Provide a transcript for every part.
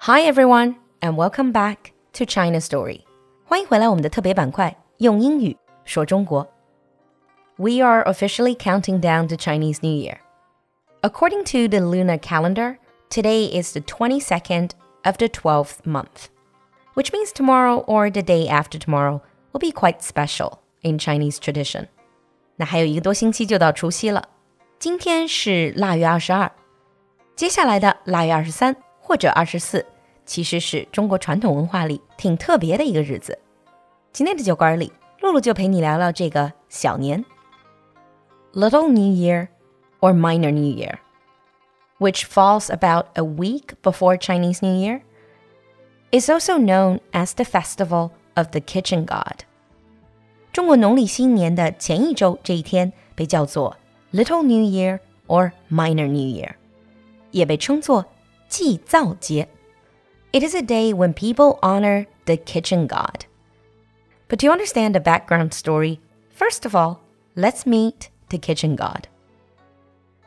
Hi everyone, and welcome back to China Story. 欢迎回来我们的特别板块，用英语说中国。We are officially counting down to Chinese New Year. According to the lunar calendar, today is the 22nd of the 12th month, which means tomorrow or the day after tomorrow will be quite special in Chinese tradition. 那还有一个多星期就到除夕了，今天是腊月二十二，接下来的腊月二十三 或者二十四，其实是中国传统文化里挺特别的一个日子。今天的酒馆里，露露就陪你聊聊这个小年，Little New Year or Minor New Year, which falls about a week before Chinese New Year, is also known as the festival of the Kitchen God。中国农历新年的前一周这一天被叫做 Little New Year or Minor New Year，也被称作 祭灶节。It is a day when people honor the kitchen god. But to understand the background story, first of all, let's meet the kitchen god.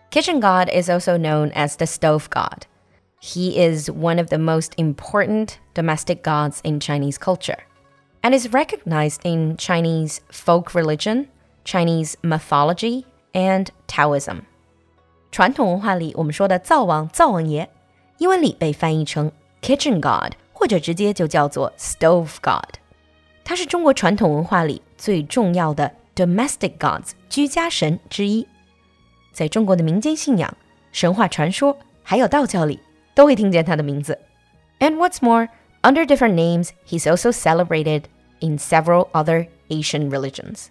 Kitchen god is also known as the stove god. He is one of the most important domestic gods in Chinese culture and is recognized in Chinese folk religion, Chinese mythology, and Taoism. 传统文化里，我们说的灶王、灶王爷 英文里被翻译成 kitchen god，或者直接就叫做 stove god。它是中国传统文化里最重要的 domestic gods 居家神之一。在中国的民间信仰、神话传说，还有道教里，都会听见他的名字。And what's more, under different names, he's also celebrated in several other Asian religions.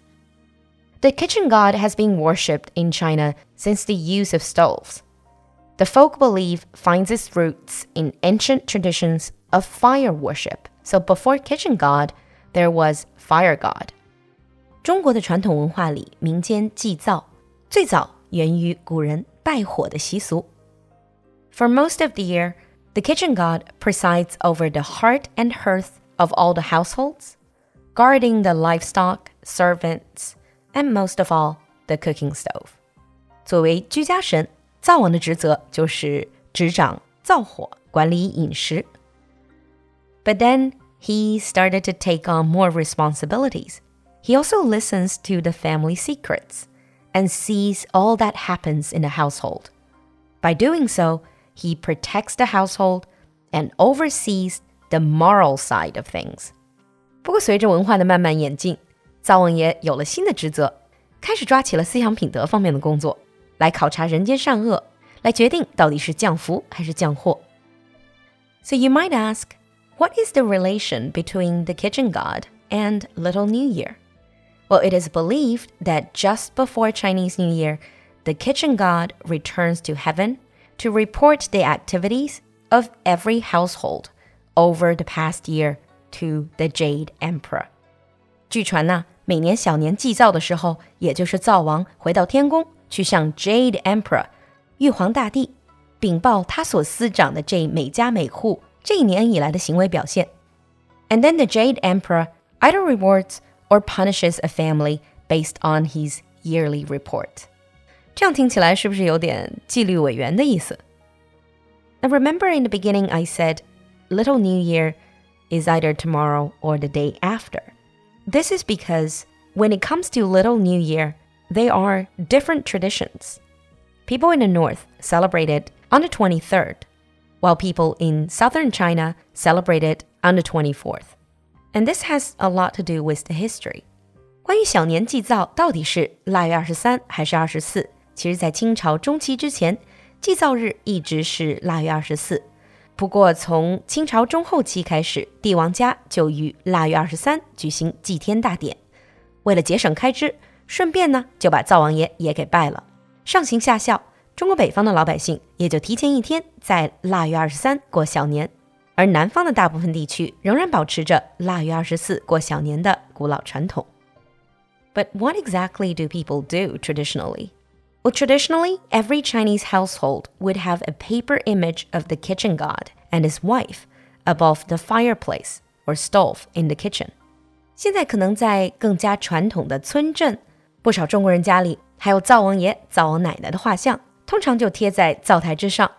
The kitchen god has been worshipped in China since the use of stoves. The folk belief finds its roots in ancient traditions of fire worship. So before kitchen god, there was fire god. 中国的传统文化里，民间祭灶最早源于古人拜火的习俗。For most of the year, the kitchen god presides over the heart and hearth of all the households, guarding the livestock, servants, and most of all, the cooking stove. 作为居家神， 灶王的职责就是执掌灶火，管理饮食。But then he started to take on more responsibilities. He also listens to the family secrets and sees all that happens in the household. By doing so, he protects the household and oversees the moral side of things. 不过，随着文化的慢慢演进，灶王爷有了新的职责，开始抓起了思想品德方面的工作。 来考察人间善恶，来决定到底是降福还是降祸。So you might ask, what is the relation between the kitchen god and Little New Year? Well, it is believed that just before Chinese New Year, the kitchen god returns to heaven to report the activities of every household over the past year to the Jade Emperor. 据传呢，每年小年祭灶的时候，也就是灶王回到天宫 去向 Jade Emperor 玉皇大帝禀报他所司掌的这每家每户这一年以来的行为表现。And then the Jade Emperor either rewards or punishes a family based on his yearly report. 这样听起来是不是有点纪律委员的意思？Now remember in the beginning I said Little New Year is either tomorrow or the day after. This is because when it comes to Little New Year, they are different traditions. People in the north celebrate it on the 23rd, while people in southern China celebrate it on the 24th. And this has a lot to do with the history. 关于小年祭灶到底是腊月二十三还是二十四？其实，在清朝中期之前，祭灶日一直是腊月二十四。不过，从清朝中后期开始，帝王家就于腊月二十三举行祭天大典。为了节省开支， 顺便呢，就把灶王爷也给拜了。上行下效，中国北方的老百姓也就提前一天在腊月二十三过小年。 而南方的大部分地区仍然保持着腊月二十四过小年的古老传统。But what exactly do people do traditionally? Well, traditionally, every Chinese household would have a paper image of the kitchen god and his wife above the fireplace or stove in the kitchen. 现在可能在更加传统的村镇， 不少中国人家里还有灶王爷、灶王奶奶的画像，通常就贴在灶台之上。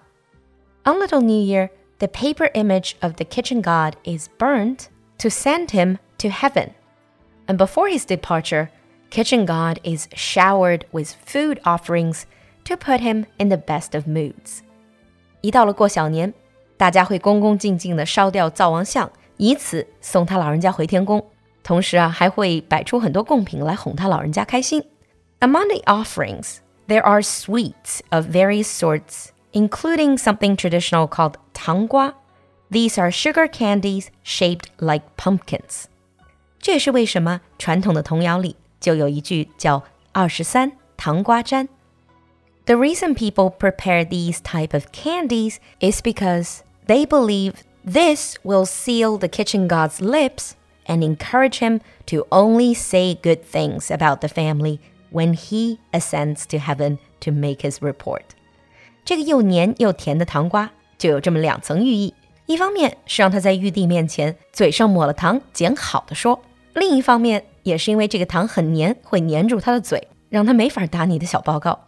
On Little New Year, the paper image of the kitchen god is burned to send him to heaven. And before his departure, kitchen god is showered with food offerings to put him in the best of moods. 一到了过小年，大家会恭恭敬敬地烧掉灶王像，以此送他老人家回天宫。 同时啊，还会摆出很多贡品来哄他老人家开心。Among the offerings, there are sweets of various sorts, including something traditional called tanggua. These are sugar candies shaped like pumpkins. 这也是为什么传统的童谣里就有一句叫“二十三糖瓜粘”。The reason people prepare these type of candies is because they believe this will seal the kitchen god's lips and encourage him to only say good things about the family when he ascends to heaven to make his report. 这个又黏又甜的糖瓜就有这么两层寓意：一方面是让他在玉帝面前嘴上抹了糖，捡好的说；另一方面也是因为这个糖很黏，会黏住他的嘴，让他没法打你的小报告。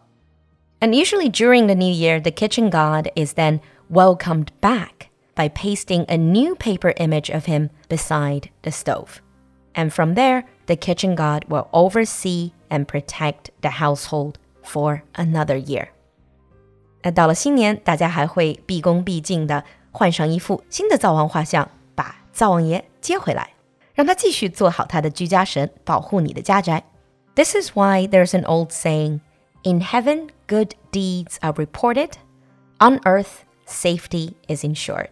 And usually during the new year, the kitchen god is then welcomed back by pasting a new paper image of him beside the stove. And from there, the kitchen god will oversee and protect the household for another year. 那到了新年，大家还会毕恭毕敬地换上一副新的灶王画像，把灶王爷接回来，让他继续做好他的居家神，保护你的家宅。This is why there's an old saying: "In heaven, good deeds are reported; on earth, safety is ensured."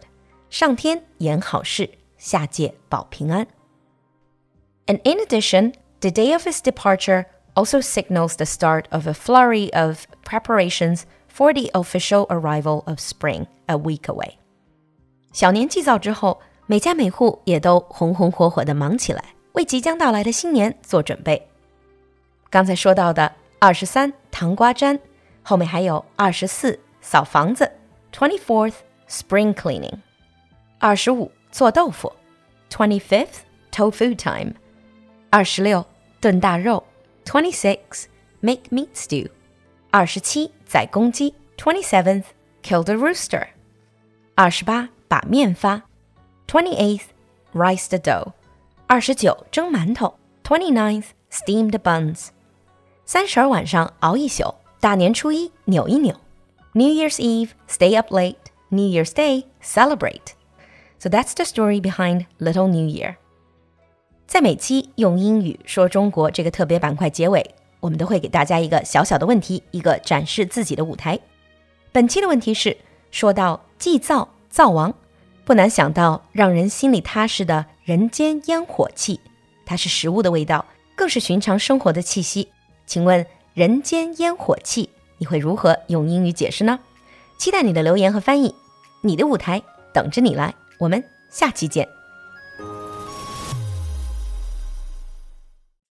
上天言好事，下界保平安。And in addition, the day of his departure also signals the start of a flurry of preparations for the official arrival of spring a week away. 小年祭灶之后，每家每户也都红红火火地忙起来，为即将到来的新年做准备。刚才说到的二十三糖瓜粘，后面还有二十四扫房子，twenty fourth spring cleaning。 二十五做豆腐，twenty fifth tofu time，二十六炖大肉，twenty six make meat stew，二十七宰公鸡，twenty seventh kill the rooster，二十八把面发，twenty eighth rice the dough，二十九蒸馒头，twenty ninth steamed buns，三十儿晚上熬一宿，大年初一扭一扭，New Year's Eve stay up late，New Year's Day celebrate。 So that's the story behind Little New Year. 在每期用英语说中国这个特别板块结尾，我们都会给大家一个小小的问题，一个展示自己的舞台。本期的问题是：说到祭灶灶王，不难想到让人心里踏实的人间烟火气，它是食物的味道，更是寻常生活的气息。请问人间烟火气，你会如何用英语解释呢？期待你的留言和翻译，你的舞台等着你来。我们下期见。